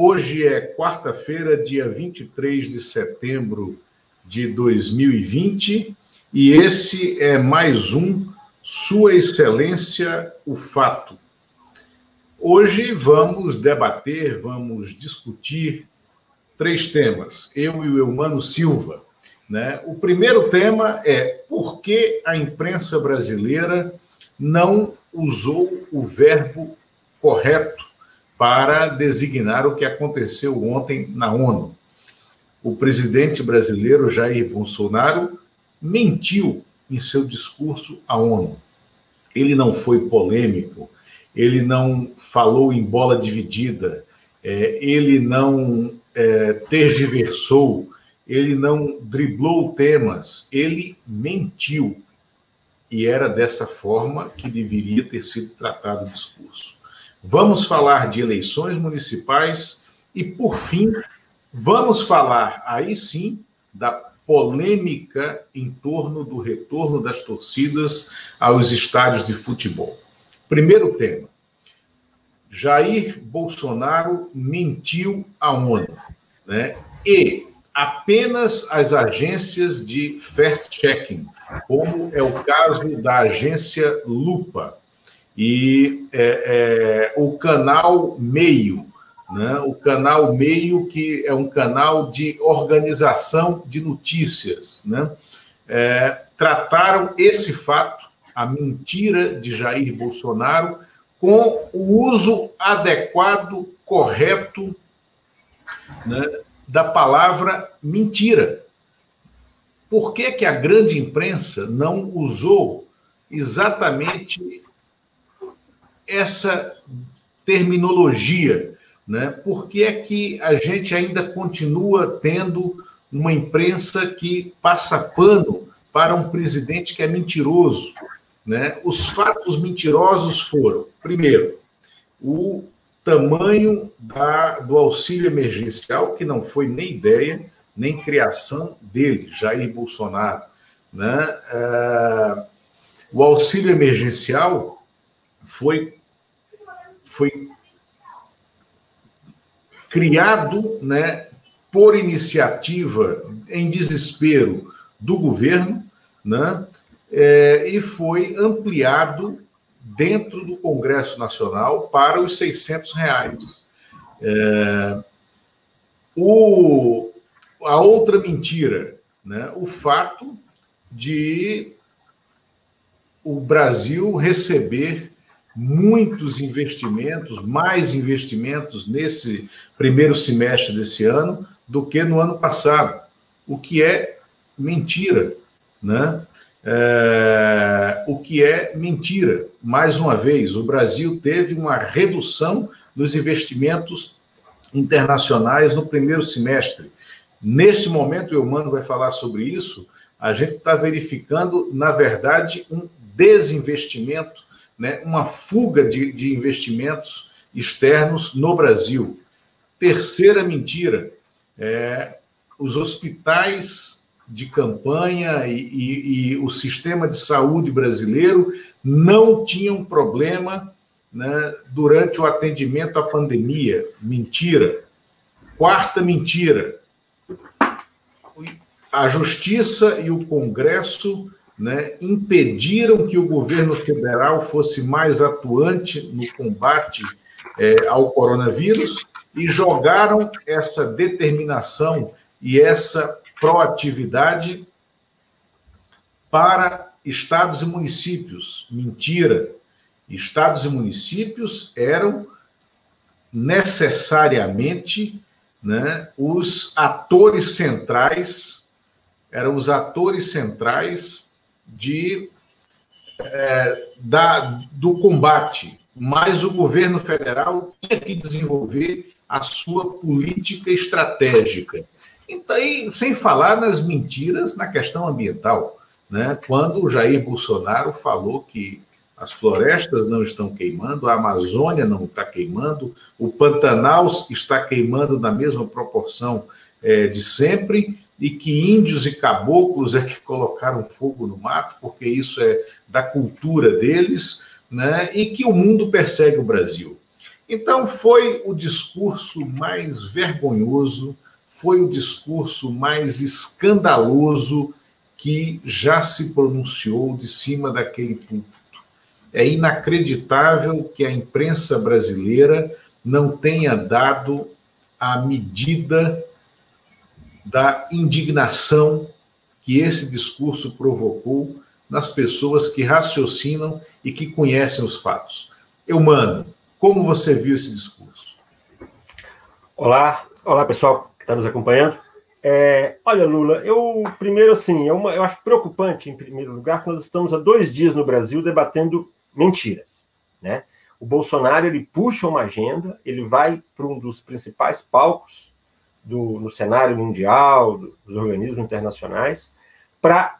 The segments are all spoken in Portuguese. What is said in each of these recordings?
Hoje é quarta-feira, dia 23 de setembro de 2020, e esse é mais um Sua Excelência, o Fato. Hoje vamos debater, vamos discutir três temas, eu e o Eumano Silva. Né? O primeiro tema é por que a imprensa brasileira não usou o verbo correto para designar o que aconteceu ontem na ONU. O presidente brasileiro Jair Bolsonaro mentiu em seu discurso à ONU. Ele não foi polêmico, ele não falou em bola dividida, é, ele não é, tergiversou, ele não driblou temas, ele mentiu. E era dessa forma que deveria ter sido tratado o discurso. Vamos falar de eleições municipais e, por fim, vamos falar aí sim da polêmica em torno do retorno das torcidas aos estádios de futebol. Primeiro tema: Jair Bolsonaro mentiu à ONU, né? E apenas as agências de fast-checking, como é o caso da agência Lupa, e é, é, o canal Meio, né? o canal Meio, que é um canal de organização de notícias, né? É, trataram esse fato, a mentira de Jair Bolsonaro, com o uso adequado, correto né, da palavra mentira. Por que, que a grande imprensa não usou exatamente essa terminologia, né? Por que é que a gente ainda continua tendo uma imprensa que passa pano para um presidente que é mentiroso, né? Os fatos mentirosos foram, primeiro, o tamanho da, do auxílio emergencial, que não foi nem ideia, nem criação dele, Jair Bolsonaro. Né? É, o auxílio emergencial foi foi criado né, por iniciativa em desespero do governo né, é, e foi ampliado dentro do Congresso Nacional para os 600 reais. É, o, a outra mentira, né, o fato de o Brasil receber muitos investimentos, mais investimentos nesse primeiro semestre desse ano do que no ano passado, o que é mentira, né? É, o que é mentira. Mais uma vez, o Brasil teve uma redução dos investimentos internacionais no primeiro semestre. Neste momento, o Eumano vai falar sobre isso. A gente está verificando, na verdade, um desinvestimento né, uma fuga de, de investimentos externos no Brasil. Terceira mentira: é, os hospitais de campanha e, e, e, o sistema de saúde brasileiro não tinham problema né, durante o atendimento à pandemia. Mentira. Quarta mentira: a Justiça e o Congresso né, impediram que o governo federal fosse mais atuante no combate é, ao coronavírus e jogaram essa determinação e essa proatividade para estados e municípios. Mentira. Estados e municípios eram necessariamente né, os atores centrais, eram os atores centrais de, é, da, do combate, mas o governo federal tinha que desenvolver a sua política estratégica. Então, aí, sem falar nas mentiras na questão ambiental, né? quando o Jair Bolsonaro falou que as florestas não estão queimando, a Amazônia não está queimando, o Pantanal está queimando na mesma proporção é, de sempre, e que índios e caboclos é que colocaram fogo no mato, porque isso é da cultura deles, né? e que o mundo persegue o Brasil. Então, foi o discurso mais vergonhoso, foi o discurso mais escandaloso que já se pronunciou de cima daquele púlpito. É inacreditável que a imprensa brasileira não tenha dado a medida da indignação que esse discurso provocou nas pessoas que raciocinam e que conhecem os fatos. Eumano, como você viu esse discurso? Olá, olá pessoal que está nos acompanhando. É, olha, Lula, eu primeiro assim, é uma, eu acho preocupante, em primeiro lugar, que nós estamos há dois dias no Brasil debatendo mentiras. Né? O Bolsonaro ele puxa uma agenda, ele vai para um dos principais palcos do, no cenário mundial, do, dos organismos internacionais, para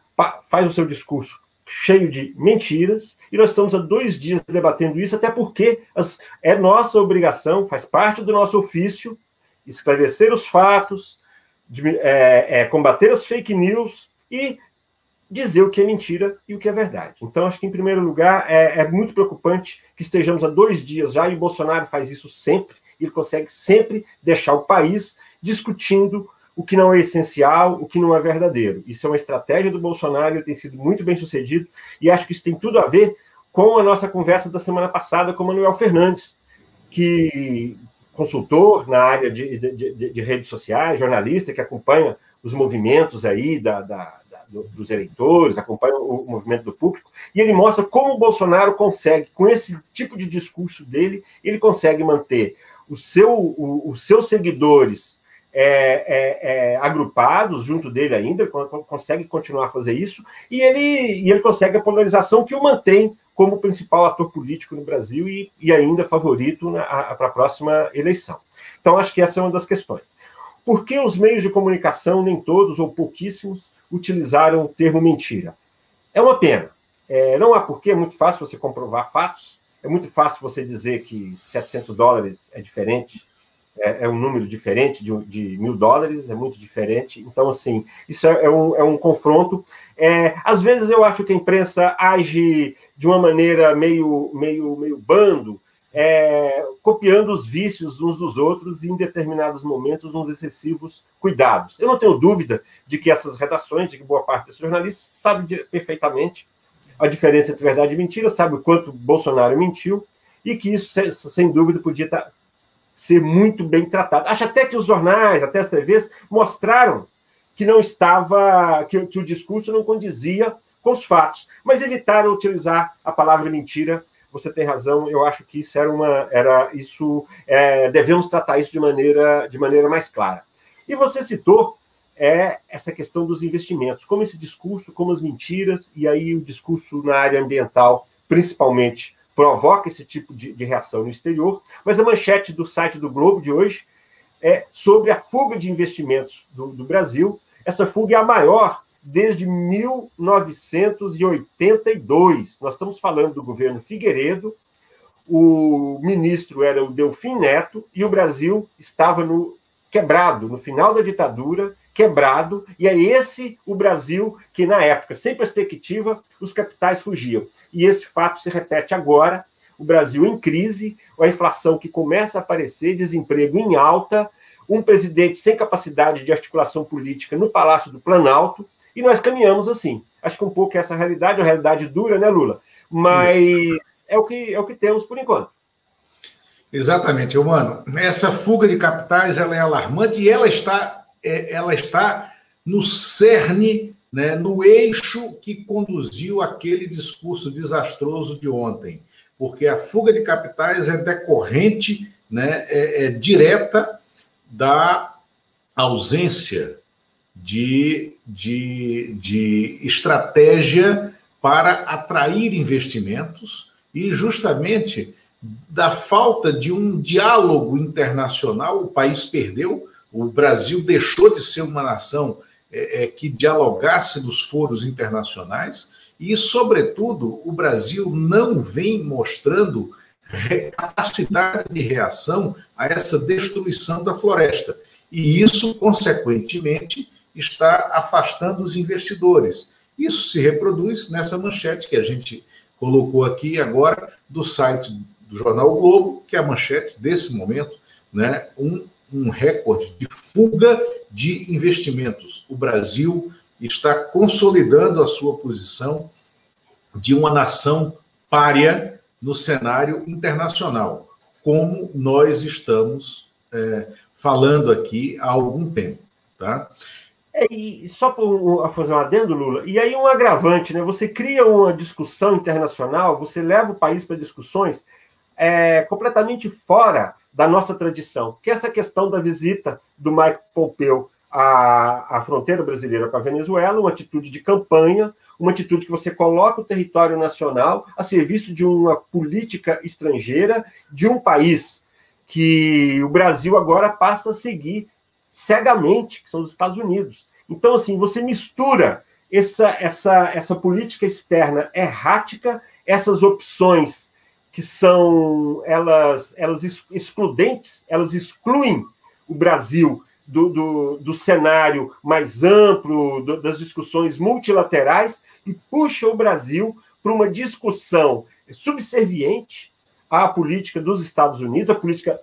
faz o seu discurso cheio de mentiras, e nós estamos há dois dias debatendo isso, até porque as, é nossa obrigação, faz parte do nosso ofício, esclarecer os fatos, de, é, é, combater as fake news e dizer o que é mentira e o que é verdade. Então, acho que, em primeiro lugar, é, é muito preocupante que estejamos há dois dias já, e o Bolsonaro faz isso sempre, ele consegue sempre deixar o país discutindo o que não é essencial, o que não é verdadeiro. Isso é uma estratégia do Bolsonaro, tem sido muito bem sucedido, e acho que isso tem tudo a ver com a nossa conversa da semana passada com Manuel Fernandes, que consultor na área de, de, de, de redes sociais, jornalista que acompanha os movimentos aí da, da, da, dos eleitores, acompanha o movimento do público, e ele mostra como o Bolsonaro consegue, com esse tipo de discurso dele, ele consegue manter o seu, o, os seus seguidores é, é, é, agrupados junto dele ainda, consegue continuar a fazer isso, e ele, e ele consegue a polarização que o mantém como principal ator político no Brasil e, e ainda favorito para a próxima eleição. Então, acho que essa é uma das questões. Por que os meios de comunicação, nem todos ou pouquíssimos, utilizaram o termo mentira? É uma pena. É, não há porquê, é muito fácil você comprovar fatos, é muito fácil você dizer que 700 dólares é diferente é, é um número diferente de, de, mil dólares, é muito diferente. Então, assim, isso é, é, um, é um confronto. É, às vezes eu acho que a imprensa age de uma maneira meio, meio, meio bando, é, copiando os vícios uns dos outros e, em determinados momentos, uns excessivos cuidados. Eu não tenho dúvida de que essas redações, de que boa parte desses jornalistas sabe perfeitamente a diferença entre verdade e mentira, sabe o quanto Bolsonaro mentiu, e que isso, sem dúvida, podia estar ser muito bem tratado. Acho até que os jornais, até as TVs, mostraram que não estava, que, que o discurso não condizia com os fatos, mas evitaram utilizar a palavra mentira. Você tem razão, eu acho que isso era uma, era isso, é, devemos tratar isso de maneira, de maneira mais clara. E você citou é essa questão dos investimentos, como esse discurso, como as mentiras, e aí o discurso na área ambiental, principalmente, provoca esse tipo de, de reação no exterior. Mas a manchete do site do Globo de hoje é sobre a fuga de investimentos do, do Brasil. Essa fuga é a maior desde 1982. Nós estamos falando do governo Figueiredo, o ministro era o Delfim Neto e o Brasil estava no quebrado, no final da ditadura, quebrado, e é esse o Brasil que, na época, sem perspectiva, os capitais fugiam e esse fato se repete agora. O Brasil em crise, a inflação que começa a aparecer, desemprego em alta, um presidente sem capacidade de articulação política no Palácio do Planalto, e nós caminhamos assim. Acho que um pouco essa realidade, uma realidade dura, né, Lula? Mas é o, que, é o que temos por enquanto. Exatamente, humano. Essa fuga de capitais ela é alarmante e ela está, é, ela está no cerne né, no eixo que conduziu aquele discurso desastroso de ontem, porque a fuga de capitais é decorrente, né, é, é direta da ausência de, de, de estratégia para atrair investimentos e justamente da falta de um diálogo internacional, o país perdeu, o Brasil deixou de ser uma nação é, é, que dialogasse nos foros internacionais e, sobretudo, o Brasil não vem mostrando capacidade de reação a essa destruição da floresta. E isso, consequentemente, está afastando os investidores. Isso se reproduz nessa manchete que a gente colocou aqui agora do site do jornal o Globo, que é a manchete desse momento, né, um, um recorde de fuga de investimentos. O Brasil está consolidando a sua posição de uma nação párea no cenário internacional, como nós estamos é, falando aqui há algum tempo. Tá? É, e só para fazer um adendo, Lula, e aí um agravante, né? Você cria uma discussão internacional, você leva o país para discussões é, completamente fora da nossa tradição, que é essa questão da visita do Mike Pompeo à, à fronteira brasileira com a Venezuela, uma atitude de campanha, uma atitude que você coloca o território nacional a serviço de uma política estrangeira de um país que o Brasil agora passa a seguir cegamente, que são os Estados Unidos. Então, assim, você mistura essa, essa, essa política externa errática, essas opções que são elas, elas excludentes, elas excluem o Brasil do, do, do cenário mais amplo, do, das discussões multilaterais, e puxa o Brasil para uma discussão subserviente à política dos Estados Unidos, a política,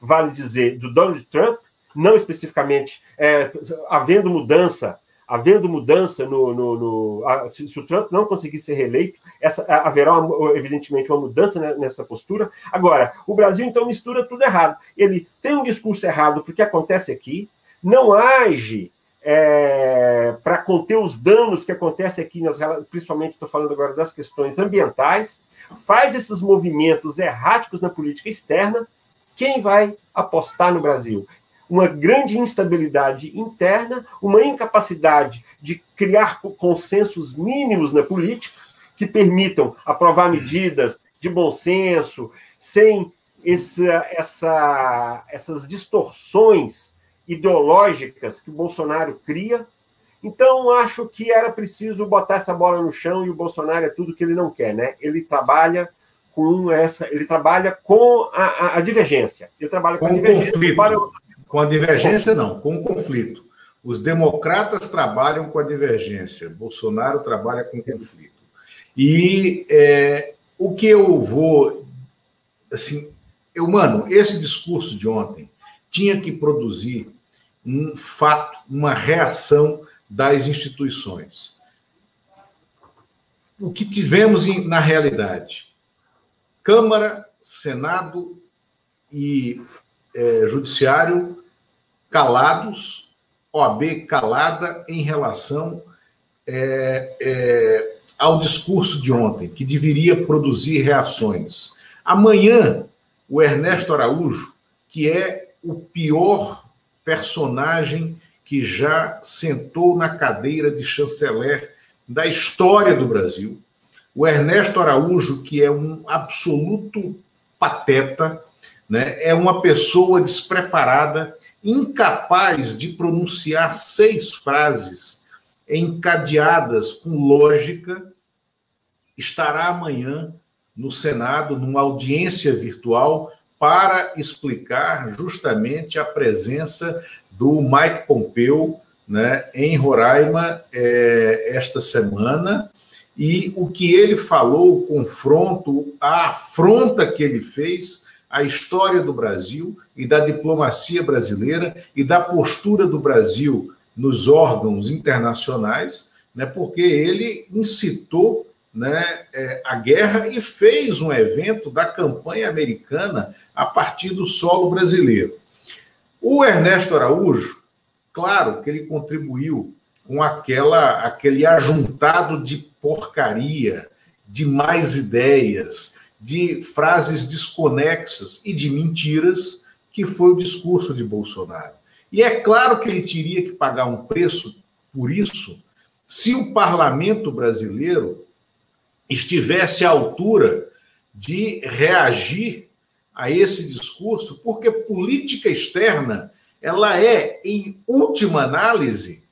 vale dizer, do Donald Trump, não especificamente, é, havendo mudança, havendo mudança no, no, no a, se, se, o Trump não conseguir ser reeleito, essa, haverá uma, evidentemente uma mudança nessa postura. Agora, o Brasil então mistura tudo errado. Ele tem um discurso errado porque acontece aqui, não age é, para conter os danos que acontecem aqui, nas, principalmente estou falando agora das questões ambientais, faz esses movimentos erráticos na política externa. Quem vai apostar no Brasil? Uma grande instabilidade interna, uma incapacidade de criar consensos mínimos na política que permitam aprovar medidas de bom senso, sem essa, essa, essas distorções ideológicas que o Bolsonaro cria. Então, acho que era preciso botar essa bola no chão e o Bolsonaro é tudo que ele não quer, né? Ele trabalha com essa, ele trabalha com a, a, a divergência. Ele trabalha com, com a divergência conflito. para com a divergência, não, com o conflito. Os democratas trabalham com a divergência, Bolsonaro trabalha com o conflito. E é, o que eu vou. Assim, eu, mano, esse discurso de ontem tinha que produzir um fato, uma reação das instituições. O que tivemos na realidade? Câmara, Senado e é, Judiciário calados, OAB calada em relação é, é, ao discurso de ontem, que deveria produzir reações. Amanhã, o Ernesto Araújo, que é o pior personagem que já sentou na cadeira de chanceler da história do Brasil, o Ernesto Araújo, que é um absoluto pateta, né? é uma pessoa despreparada, incapaz de pronunciar seis frases encadeadas com lógica, estará amanhã no Senado, numa audiência virtual, para explicar justamente a presença do Mike Pompeu né, em Roraima é, esta semana e o que ele falou, o confronto, a afronta que ele fez a história do Brasil e da diplomacia brasileira e da postura do Brasil nos órgãos internacionais, né, porque ele incitou né, é, a guerra e fez um evento da campanha americana a partir do solo brasileiro. O Ernesto Araújo, claro que ele contribuiu com aquela, aquele ajuntado de porcaria, de mais ideias, de frases desconexas e de mentiras que foi o discurso de Bolsonaro. E é claro que ele teria que pagar um preço por isso se o parlamento brasileiro estivesse à altura de reagir a esse discurso, porque política externa ela é, em última análise,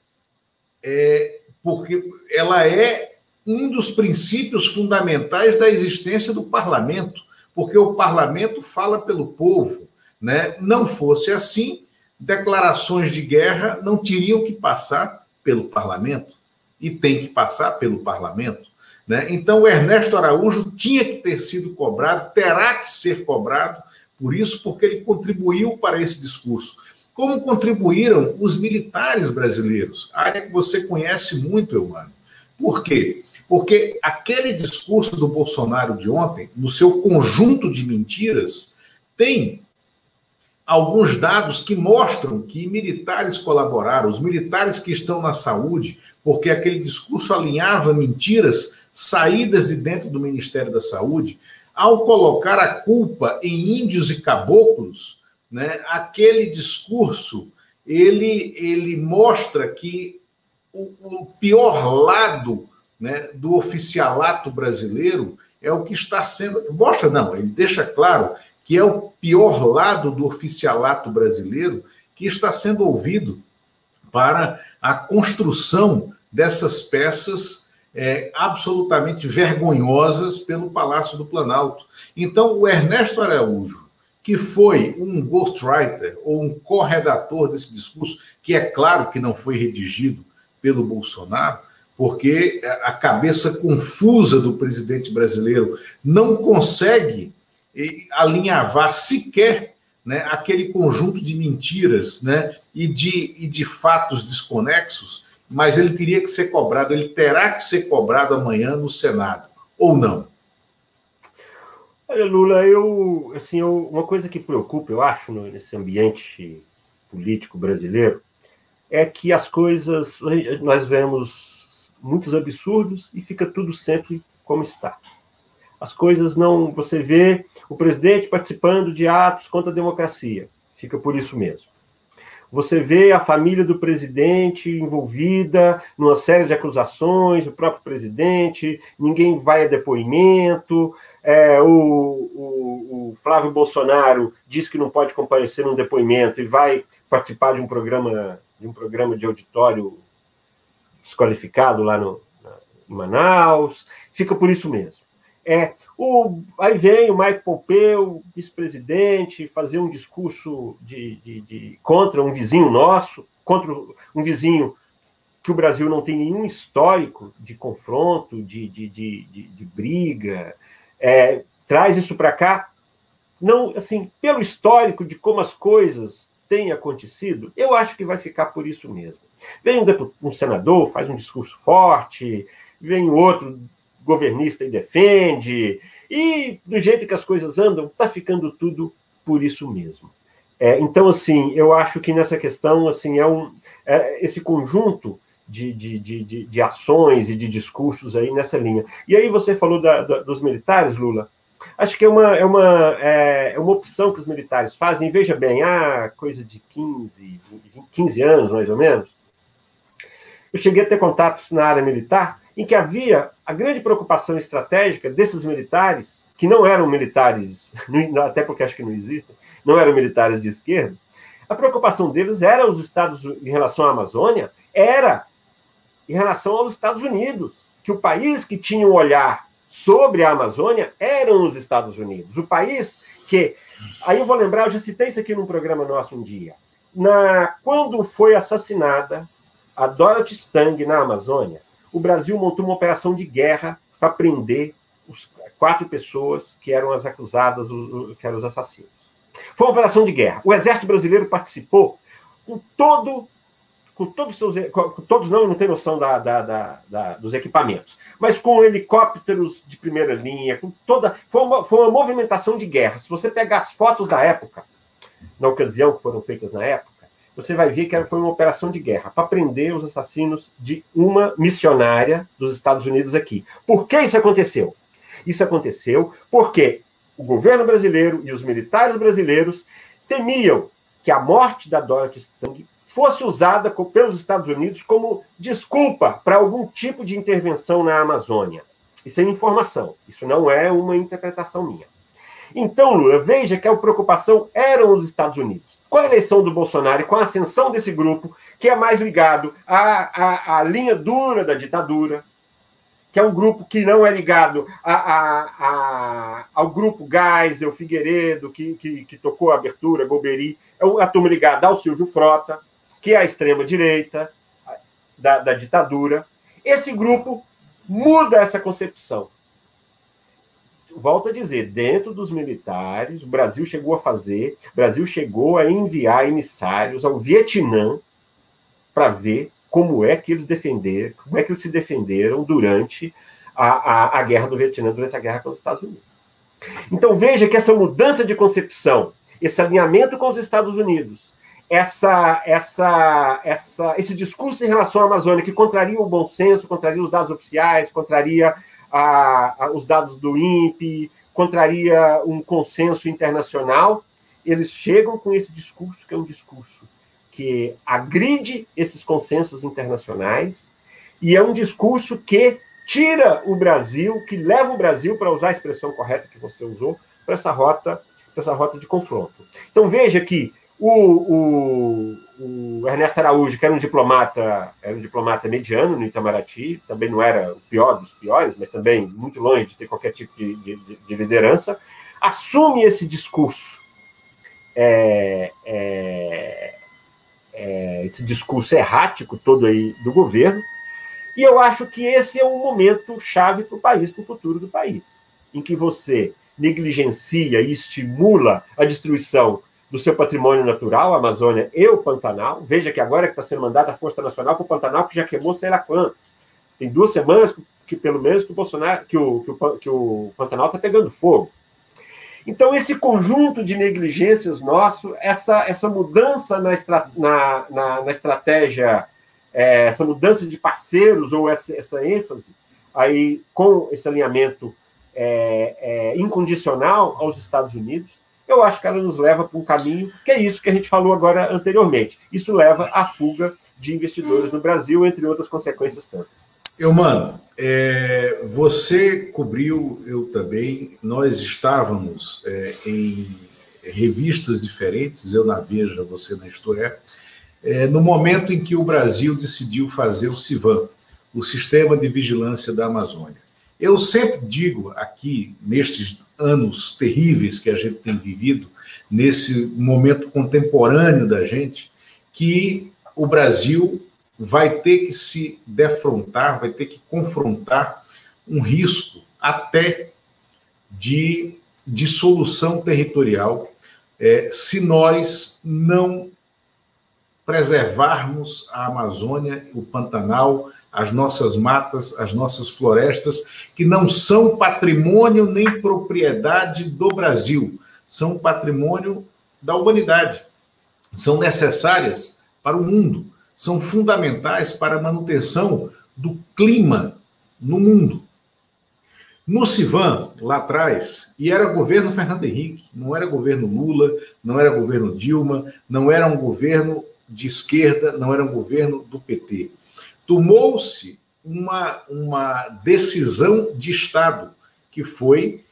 é, porque ela é um dos princípios fundamentais da existência do parlamento, porque o parlamento fala pelo povo. Né? Não fosse assim, declarações de guerra não teriam que passar pelo parlamento, e tem que passar pelo parlamento. Né? Então, o Ernesto Araújo tinha que ter sido cobrado, terá que ser cobrado por isso, porque ele contribuiu para esse discurso. Como contribuíram os militares brasileiros, área que você conhece muito, Eumano. Por quê? Porque aquele discurso do Bolsonaro de ontem, no seu conjunto de mentiras, tem alguns dados que mostram que militares colaboraram, os militares que estão na saúde, porque aquele discurso alinhava mentiras saídas de dentro do Ministério da Saúde, ao colocar a culpa em índios e caboclos, né, aquele discurso ele, ele mostra que o, o pior lado né, do oficialato brasileiro é o que está sendo. Mostra, não, ele deixa claro que é o pior lado do oficialato brasileiro que está sendo ouvido para a construção dessas peças é, absolutamente vergonhosas pelo Palácio do Planalto. Então, o Ernesto Araújo, que foi um ghostwriter ou um corredator desse discurso, que é claro que não foi redigido pelo Bolsonaro, porque a cabeça confusa do presidente brasileiro não consegue alinhavar sequer né, aquele conjunto de mentiras né, e, de, e de fatos desconexos, mas ele teria que ser cobrado, ele terá que ser cobrado amanhã no Senado, ou não? Olha, Lula, eu, assim, eu, uma coisa que preocupa, eu acho, nesse ambiente político brasileiro, é que as coisas, nós vemos muitos absurdos e fica tudo sempre como está. As coisas não. Você vê o presidente participando de atos contra a democracia, fica por isso mesmo. Você vê a família do presidente envolvida numa série de acusações, o próprio presidente, ninguém vai a depoimento. É, o, o, o, Flávio Bolsonaro diz que não pode comparecer num depoimento e vai participar de um programa de um programa de auditório desqualificado lá no, em Manaus, fica por isso mesmo. É, o, aí vem o Mike Pompeu, vice-presidente, fazer um discurso de, de, de, contra um vizinho nosso, contra um vizinho que o Brasil não tem nenhum histórico de confronto, de, de, de, de briga, é, traz isso para cá, não assim, pelo histórico de como as coisas têm acontecido, eu acho que vai ficar por isso mesmo. Vem um, um senador, faz um discurso forte, vem outro governista e defende, e do jeito que as coisas andam, está ficando tudo por isso mesmo. É, então, assim, eu acho que nessa questão, assim, é um, é esse conjunto de, de, de, de, ações e de discursos aí nessa linha. E aí você falou da, da, dos militares, Lula. Acho que é uma, é, uma, é, é uma opção que os militares fazem. Veja bem, há coisa de 15, 15 anos, mais ou menos, eu cheguei a ter contatos na área militar em que havia a grande preocupação estratégica desses militares, que não eram militares, até porque acho que não existem, não eram militares de esquerda, a preocupação deles era os Estados em relação à Amazônia, era em relação aos Estados Unidos, que o país que tinha um olhar sobre a Amazônia eram os Estados Unidos. O país que. Aí eu vou lembrar, eu já citei isso aqui num programa nosso um dia. Na, quando foi assassinada a Dorothy Stang, na Amazônia, o Brasil montou uma operação de guerra para prender os quatro pessoas que eram as acusadas, que eram os assassinos. Foi uma operação de guerra. O Exército Brasileiro participou com todo, com todos seus, com, todos não, não tem noção da, da, da, da, dos equipamentos, mas com helicópteros de primeira linha, com toda, foi uma, foi uma movimentação de guerra. Se você pegar as fotos da época, na ocasião que foram feitas na época você vai ver que foi uma operação de guerra para prender os assassinos de uma missionária dos Estados Unidos aqui. Por que isso aconteceu? Isso aconteceu porque o governo brasileiro e os militares brasileiros temiam que a morte da Dorothy Stang fosse usada pelos Estados Unidos como desculpa para algum tipo de intervenção na Amazônia. Isso é informação, isso não é uma interpretação minha. Então, Lula, veja que a preocupação eram os Estados Unidos com a eleição do Bolsonaro e com a ascensão desse grupo, que é mais ligado à, à, à linha dura da ditadura, que é um grupo que não é ligado a, a, a, ao grupo Geisel, Figueiredo, que, que, que, tocou a abertura, Golbery, é a turma ligada ao Silvio Frota, que é a extrema-direita da, da ditadura. Esse grupo muda essa concepção. Volto a dizer, dentro dos militares, o Brasil chegou a fazer, o Brasil chegou a enviar emissários ao Vietnã para ver como é que eles defenderam, como é que eles se defenderam durante a, a, a guerra do Vietnã, durante a guerra com os Estados Unidos. Então veja que essa mudança de concepção, esse alinhamento com os Estados Unidos, essa, essa, essa, esse discurso em relação à Amazônia que contraria o bom senso, contraria os dados oficiais, contraria a, a, os dados do INPE, contraria um consenso internacional, eles chegam com esse discurso, que é um discurso que agride esses consensos internacionais, e é um discurso que tira o Brasil, que leva o Brasil, para usar a expressão correta que você usou, para essa rota, essa rota de confronto. Então veja que o, o, o, Ernesto Araújo, que era um diplomata, era um diplomata mediano no Itamaraty, também não era o pior dos piores, mas também muito longe de ter qualquer tipo de, de, de liderança, assume esse discurso, é, é, é, esse discurso errático todo aí do governo, e eu acho que esse é um momento chave para o país, para o futuro do país, em que você negligencia e estimula a destruição do seu patrimônio natural, a Amazônia e o Pantanal. Veja que agora que está sendo mandada a Força Nacional para o Pantanal, que já queimou sei lá quanto. Tem duas semanas que, pelo menos, que o, Bolsonaro, que o, que o, que o Pantanal está pegando fogo. Então, esse conjunto de negligências nosso, essa, essa mudança na, estra, na, na, na estratégia, é, essa mudança de parceiros ou essa, essa ênfase aí com esse alinhamento é, é, incondicional aos Estados Unidos, eu acho que ela nos leva para um caminho que é isso que a gente falou agora anteriormente. Isso leva à fuga de investidores no Brasil, entre outras consequências tantas. Eu, mano, é, você cobriu, eu também, nós estávamos é, em revistas diferentes, eu na Veja, você na Isto é, é, no momento em que o Brasil decidiu fazer o CIVAM, o Sistema de Vigilância da Amazônia. Eu sempre digo aqui, nestes anos terríveis que a gente tem vivido, nesse momento contemporâneo da gente, que o Brasil vai ter que se defrontar, vai ter que confrontar um risco até de dissolução territorial é, se nós não preservarmos a Amazônia, o Pantanal, as nossas matas, as nossas florestas, que não são patrimônio nem propriedade do Brasil, são patrimônio da humanidade. São necessárias para o mundo, são fundamentais para a manutenção do clima no mundo. No Civan, lá atrás, e era governo Fernando Henrique, não era governo Lula, não era governo Dilma, não era um governo de esquerda, não era um governo do PT tomou-se uma, uma decisão de Estado, que foi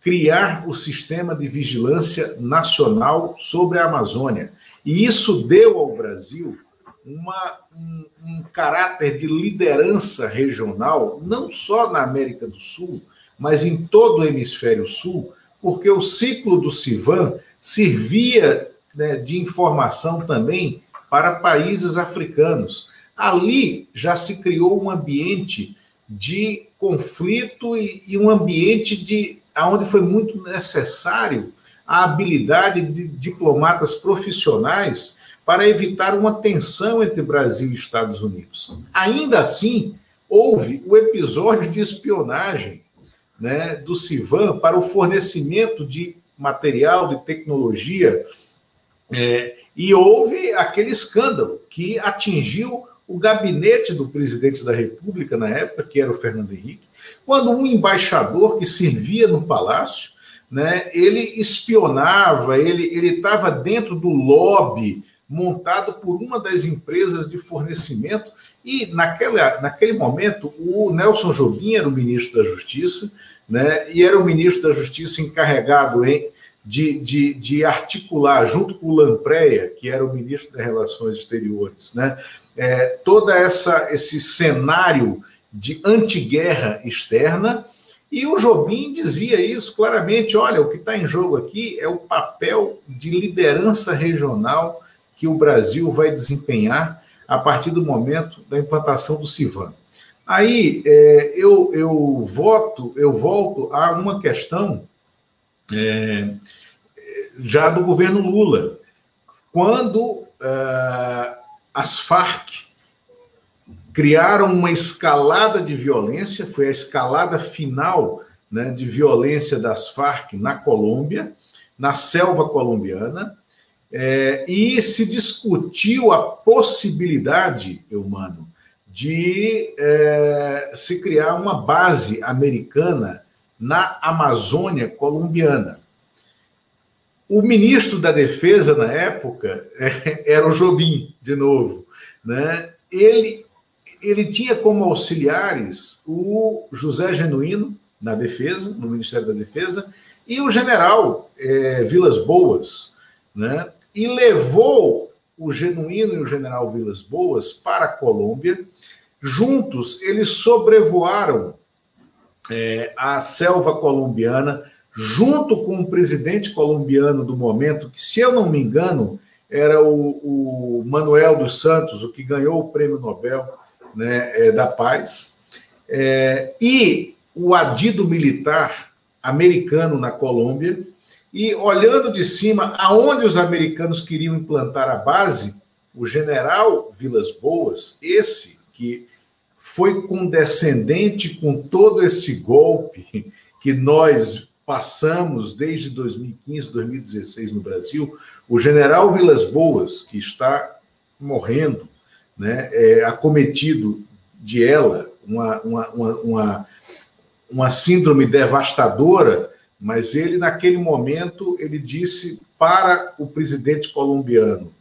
criar o sistema de vigilância nacional sobre a Amazônia. E isso deu ao Brasil uma, um, um, caráter de liderança regional, não só na América do Sul, mas em todo o hemisfério sul, porque o ciclo do Civan servia né, de informação também para países africanos. Ali já se criou um ambiente de conflito e, e um ambiente de onde foi muito necessário a habilidade de diplomatas profissionais para evitar uma tensão entre Brasil e Estados Unidos. Ainda assim, houve o episódio de espionagem né, do Civan para o fornecimento de material, de tecnologia, é, e houve aquele escândalo que atingiu o gabinete do presidente da República, na época, que era o Fernando Henrique, quando um embaixador que servia no palácio, né, ele espionava, ele estava dentro do lobby montado por uma das empresas de fornecimento, e naquela, naquele momento o Nelson Jobim era o ministro da Justiça, né, e era o ministro da Justiça encarregado em, de, de, de articular, junto com o Lampreia, que era o ministro das Relações Exteriores, né, é, todo esse cenário de antiguerra externa, e o Jobim dizia isso claramente: olha, o que está em jogo aqui é o papel de liderança regional que o Brasil vai desempenhar a partir do momento da implantação do CIVAN. Aí é, eu, eu voto, eu volto a uma questão é, já do governo Lula, quando é, as Farc criaram uma escalada de violência, foi a escalada final né, de violência das Farc na Colômbia, na selva colombiana, é, e se discutiu a possibilidade, eu mano, de é, se criar uma base americana na Amazônia colombiana. O ministro da Defesa na época era o Jobim, de novo. Né? Ele, ele tinha como auxiliares o José Genuíno, na Defesa, no Ministério da Defesa, e o general é, Vilas Boas, né? e levou o Genuíno e o general Vilas Boas para a Colômbia. Juntos, eles sobrevoaram é, a selva colombiana, junto com o presidente colombiano do momento, que, se eu não me engano, era o, o Manuel dos Santos, o que ganhou o prêmio Nobel né, é, da Paz, é, e o adido militar americano na Colômbia, e olhando de cima aonde os americanos queriam implantar a base, o general Vilas Boas, esse que foi condescendente com todo esse golpe que nós passamos desde 2015, 2016 no Brasil, o general Vilas Boas, que está morrendo, né, é, acometido de ela, uma, uma, uma, uma, síndrome devastadora, mas ele, naquele momento, ele disse para o presidente colombiano,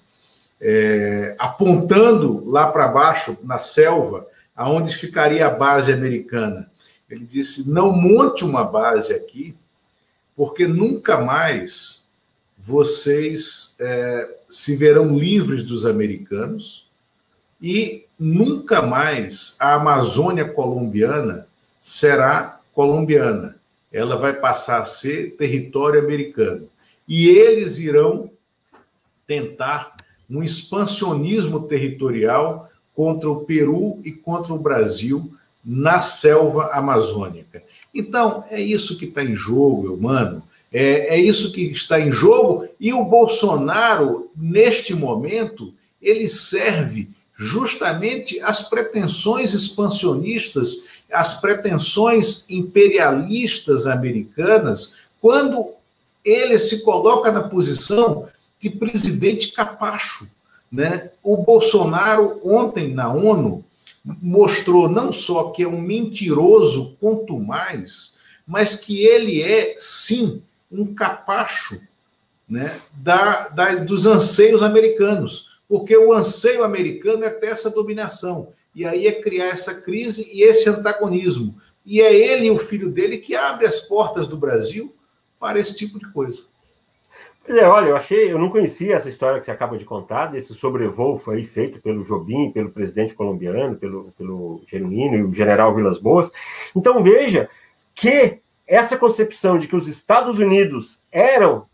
é, apontando lá para baixo, na selva, aonde ficaria a base americana. Ele disse: não monte uma base aqui, porque nunca mais vocês é, se verão livres dos americanos e nunca mais a Amazônia colombiana será colombiana. Ela vai passar a ser território americano. E eles irão tentar um expansionismo territorial contra o Peru e contra o Brasil na selva amazônica. Então, é isso que está em jogo, meu mano. É, é isso que está em jogo. E o Bolsonaro, neste momento, ele serve justamente às pretensões expansionistas, às pretensões imperialistas americanas, quando ele se coloca na posição de presidente capacho. Né? O Bolsonaro, ontem na ONU, mostrou não só que é um mentiroso quanto mais, mas que ele é, sim, um capacho né, da, da, dos anseios americanos, porque o anseio americano é ter essa dominação, e aí é criar essa crise e esse antagonismo. E é ele e o filho dele que abre as portas do Brasil para esse tipo de coisa. Olha, eu achei, eu não conhecia essa história que você acaba de contar, desse sobrevoo foi feito pelo Jobim, pelo presidente colombiano, pelo, pelo Genuíno e o general Vilas Boas. Então veja que essa concepção de que os Estados Unidos eram,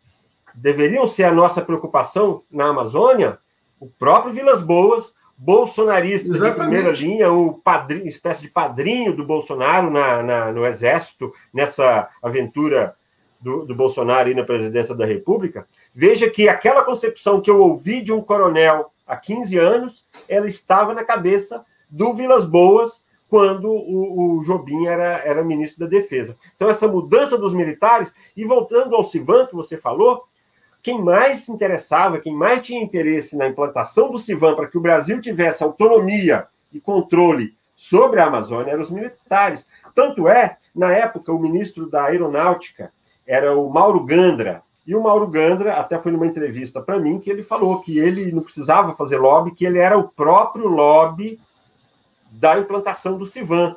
deveriam ser a nossa preocupação na Amazônia, o próprio Vilas Boas, bolsonarista Exatamente. de primeira linha, o padrinho, espécie de padrinho do Bolsonaro na, na no exército, nessa aventura do, do Bolsonaro aí na presidência da República, veja que aquela concepção que eu ouvi de um coronel há 15 anos, ela estava na cabeça do Vilas Boas quando o, o Jobim era, era ministro da Defesa. Então, essa mudança dos militares, e voltando ao Sivan, que você falou, quem mais se interessava, quem mais tinha interesse na implantação do Sivan para que o Brasil tivesse autonomia e controle sobre a Amazônia eram os militares. Tanto é, na época, o ministro da Aeronáutica, era o Mauro Gandra. E o Mauro Gandra até foi numa entrevista para mim que ele falou que ele não precisava fazer lobby, que ele era o próprio lobby da implantação do Civan.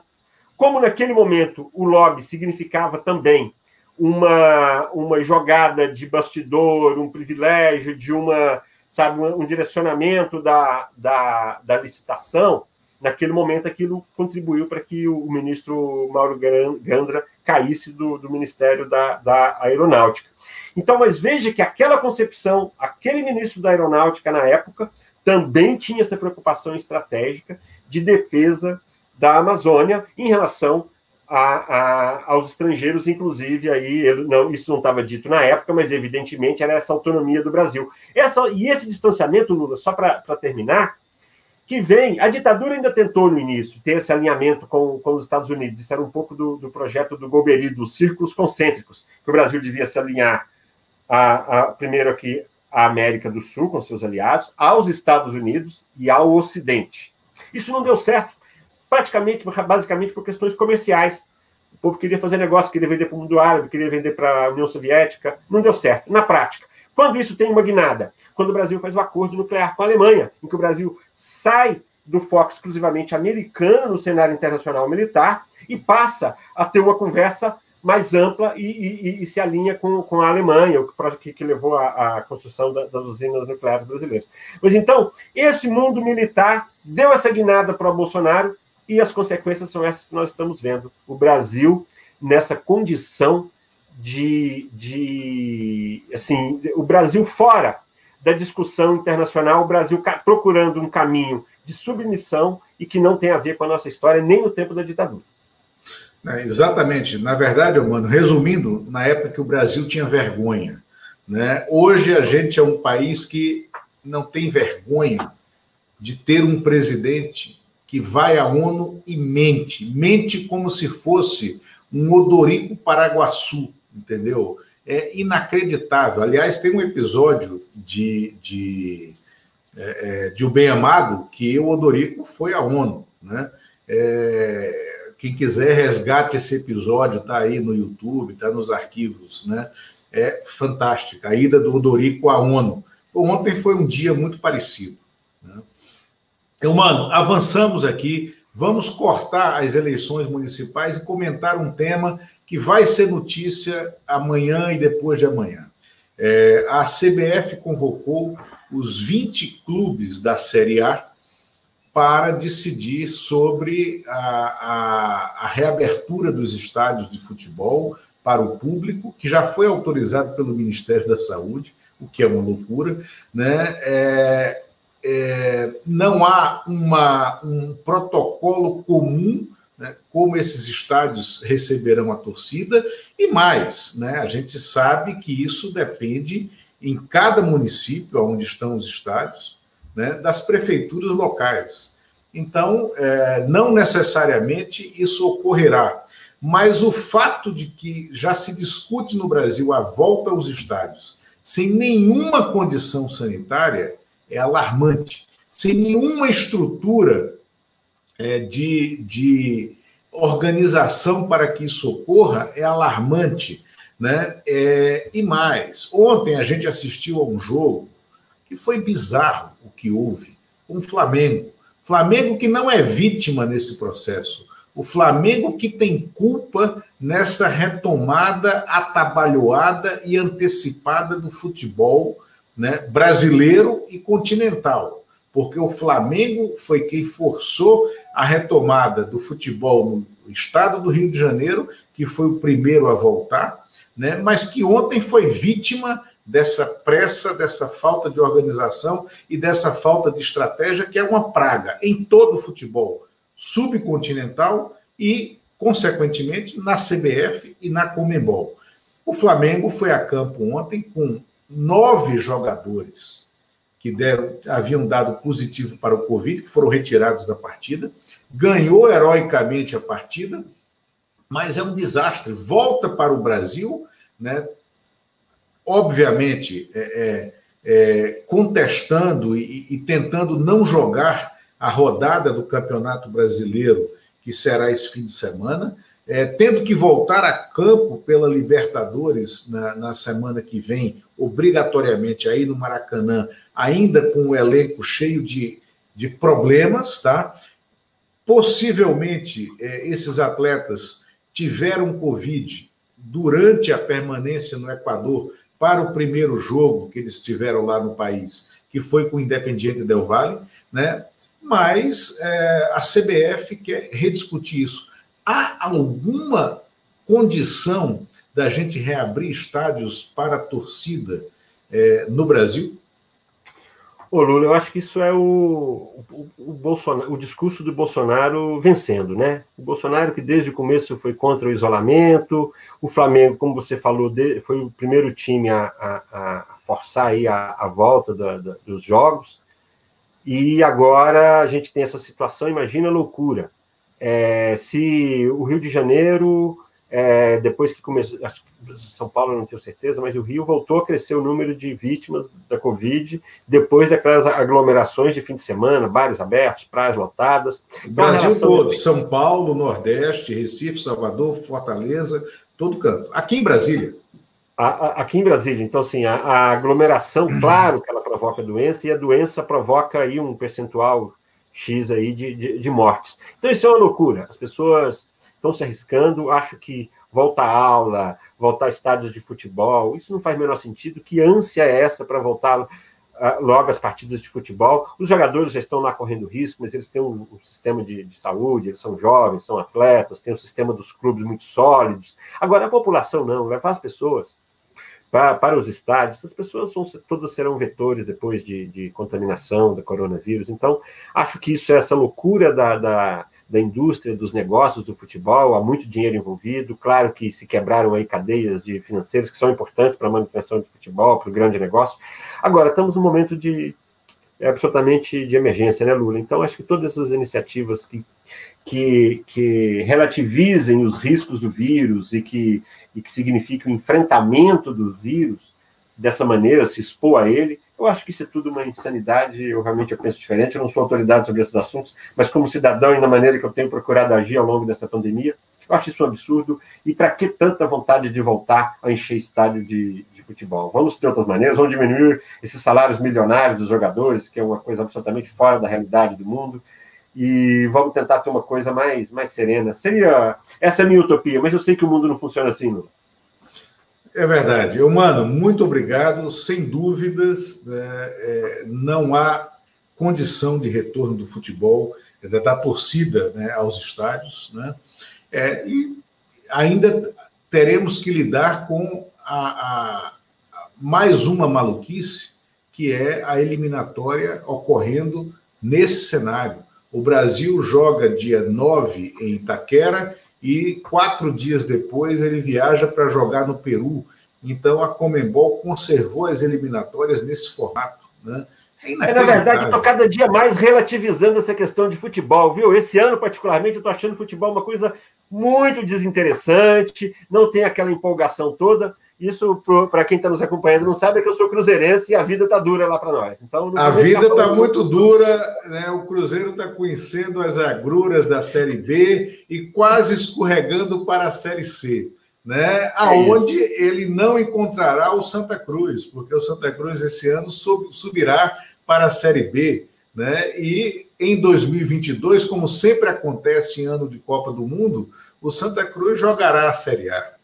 Como naquele momento o lobby significava também uma, uma jogada de bastidor, um privilégio, de uma, sabe, um, direcionamento da, da, da licitação, naquele momento aquilo contribuiu para que o ministro Mauro Gandra caísse do, do Ministério da, da Aeronáutica. Então, mas veja que aquela concepção, aquele ministro da Aeronáutica na época, também tinha essa preocupação estratégica de defesa da Amazônia em relação a, a, aos estrangeiros, inclusive aí ele, não, isso não estava dito na época, mas evidentemente era essa autonomia do Brasil. Essa, e esse distanciamento, Lula, só para terminar, que vem, a ditadura ainda tentou no início ter esse alinhamento com, com os Estados Unidos, isso era um pouco do, do projeto do Golbery, dos círculos concêntricos, que o Brasil devia se alinhar a, a, primeiro aqui à América do Sul, com seus aliados, aos Estados Unidos e ao Ocidente. Isso não deu certo, praticamente, basicamente por questões comerciais. O povo queria fazer negócio, queria vender para o mundo árabe, queria vender para a União Soviética, não deu certo, na prática. Quando isso tem uma guinada? Quando o Brasil faz o um acordo nuclear com a Alemanha, em que o Brasil sai do foco exclusivamente americano no cenário internacional militar e passa a ter uma conversa mais ampla e, e, e se alinha com, com a Alemanha, o que, que levou à, construção da, das usinas nucleares brasileiras. Mas então, esse mundo militar deu essa guinada para o Bolsonaro e as consequências são essas que nós estamos vendo. O Brasil nessa condição de, de assim, o Brasil fora da discussão internacional, o Brasil procurando um caminho de submissão e que não tem a ver com a nossa história nem no tempo da ditadura. É, exatamente. Na verdade, mano, resumindo, na época que o Brasil tinha vergonha, né? Hoje a gente é um país que não tem vergonha de ter um presidente que vai à ONU e mente, mente como se fosse um odorico paraguaçu, entendeu? É inacreditável. Aliás, tem um episódio de, de, é, é, de O Bem Amado que o Odorico foi à ONU. Né? É, quem quiser, resgate esse episódio, está aí no YouTube, está nos arquivos. Né? É fantástica. A ida do Odorico à ONU. Ontem foi um dia muito parecido. Né? Eu, mano, avançamos aqui. Vamos cortar as eleições municipais e comentar um tema que vai ser notícia amanhã e depois de amanhã. É, a CBF convocou os 20 clubes da Série A para decidir sobre a, a, a, reabertura dos estádios de futebol para o público, que já foi autorizado pelo Ministério da Saúde, o que é uma loucura. Né? É, é, não há uma, um protocolo comum né, como esses estádios receberão a torcida e mais, né, a gente sabe que isso depende em cada município onde estão os estádios, né, das prefeituras locais. Então, é, não necessariamente isso ocorrerá, mas o fato de que já se discute no Brasil a volta aos estádios sem nenhuma condição sanitária é alarmante, sem nenhuma estrutura é, de, de organização para que isso ocorra é alarmante. Né? É, e mais, ontem a gente assistiu a um jogo que foi bizarro o que houve, o Flamengo. Flamengo que não é vítima nesse processo. O Flamengo que tem culpa nessa retomada atabalhoada e antecipada do futebol né, brasileiro e continental porque o Flamengo foi quem forçou a retomada do futebol no estado do Rio de Janeiro, que foi o primeiro a voltar, né? mas que ontem foi vítima dessa pressa, dessa falta de organização e dessa falta de estratégia, que é uma praga em todo o futebol subcontinental e, consequentemente, na CBF e na Comembol. O Flamengo foi a campo ontem com nove jogadores que deram, haviam dado positivo para o Covid, que foram retirados da partida, ganhou heroicamente a partida, mas é um desastre. Volta para o Brasil, né? obviamente, é, é, é, contestando e, e tentando não jogar a rodada do Campeonato Brasileiro, que será esse fim de semana, é, tendo que voltar a campo pela Libertadores na, na, semana que vem, obrigatoriamente aí no Maracanã, ainda com o elenco cheio de, de problemas, tá? Possivelmente é, esses atletas tiveram Covid durante a permanência no Equador para o primeiro jogo que eles tiveram lá no país, que foi com o Independiente Del Valle, né? Mas é, a CBF quer rediscutir isso Há alguma condição da gente reabrir estádios para a torcida é, no Brasil? Ô Lula, eu acho que isso é o, o, o, Bolsonaro, o discurso do Bolsonaro vencendo, né? O Bolsonaro que desde o começo foi contra o isolamento, o Flamengo, como você falou, foi o primeiro time a, a, a forçar aí a, a volta da, da, dos jogos, e agora a gente tem essa situação, imagina a loucura. É, se o Rio de Janeiro é, depois que começou, acho que São Paulo não tenho certeza, mas o Rio voltou a crescer o número de vítimas da Covid depois daquelas aglomerações de fim de semana, bares abertos, praias lotadas. Então, Brasil todo. São Paulo, Nordeste, Recife, Salvador, Fortaleza, todo canto. Aqui em Brasília. A, a, aqui em Brasília, então, assim, a, a aglomeração, claro que ela provoca doença, e a doença provoca aí um percentual X aí de, de, de mortes. Então, isso é uma loucura. As pessoas estão se arriscando. Acho que voltar à aula, voltar a estádios de futebol, isso não faz o menor sentido. Que ânsia é essa para voltar uh, logo às partidas de futebol? Os jogadores já estão lá correndo risco, mas eles têm um, um sistema de, de, saúde, eles são jovens, são atletas, tem um sistema dos clubes muito sólidos. Agora, a população não, levar as pessoas. Para, para os estádios, as pessoas todas serão vetores depois de, de contaminação do coronavírus. Então, acho que isso é essa loucura da, da da indústria, dos negócios do futebol, há muito dinheiro envolvido. Claro que se quebraram aí cadeias de financeiras que são importantes para a manutenção do futebol, para o grande negócio. Agora, estamos num momento de é absolutamente de emergência, né, Lula? Então, acho que todas essas iniciativas que, que, que relativizem os riscos do vírus e que, e que signifiquem o enfrentamento do vírus dessa maneira, se expor a ele, eu acho que isso é tudo uma insanidade, eu realmente eu penso diferente, eu não sou autoridade sobre esses assuntos, mas como cidadão e na maneira que eu tenho procurado agir ao longo dessa pandemia, eu acho isso um absurdo. E para que tanta vontade de voltar a encher estádio de, de, futebol? Vamos ter outras maneiras, vamos diminuir esses salários milionários dos jogadores, que é uma coisa absolutamente fora da realidade do mundo, e vamos tentar ter uma coisa mais, mais serena. Seria essa é a minha utopia, mas eu sei que o mundo não funciona assim, Lula. É verdade. Eu, mano, muito obrigado. Sem dúvidas, né, é, não há condição de retorno do futebol, da torcida né, aos estádios, né? É, e ainda teremos que lidar com a, a, mais uma maluquice, que é a eliminatória ocorrendo nesse cenário. O Brasil joga dia 9 em Itaquera e quatro dias depois ele viaja para jogar no Peru. Então a Comembol conservou as eliminatórias nesse formato. Né? É, é na verdade, estou cada dia mais relativizando essa questão de futebol, viu? Esse ano, particularmente, eu estou achando futebol uma coisa muito desinteressante, não tem aquela empolgação toda. Isso, para quem está nos acompanhando, não sabe é que eu sou cruzeirense e a vida está dura lá para nós. Então, a vida está muito dura, né? o Cruzeiro está conhecendo as agruras da Série B e quase escorregando para a Série C, né? É aonde ele não encontrará o Santa Cruz, porque o Santa Cruz esse ano subirá para a Série B. Né? E em 2022, como sempre acontece em ano de Copa do Mundo, o Santa Cruz jogará a Série A.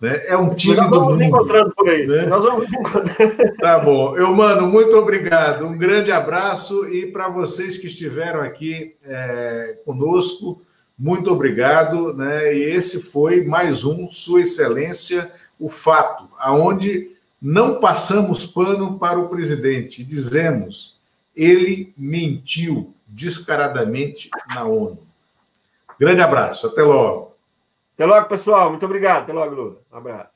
Né? É um time Nós do mundo. encontrando por aí. Né? Nós vamos encontrando. Tá bom. Eu, mano, muito obrigado. Um grande abraço e para vocês que estiveram aqui é, conosco, muito obrigado. Né? E esse foi mais um Sua Excelência, o Fato, aonde não passamos pano para o presidente, dizemos ele mentiu descaradamente na ONU. Grande abraço, até logo. Até logo, pessoal. Muito obrigado. Até logo, Lula. Um abraço.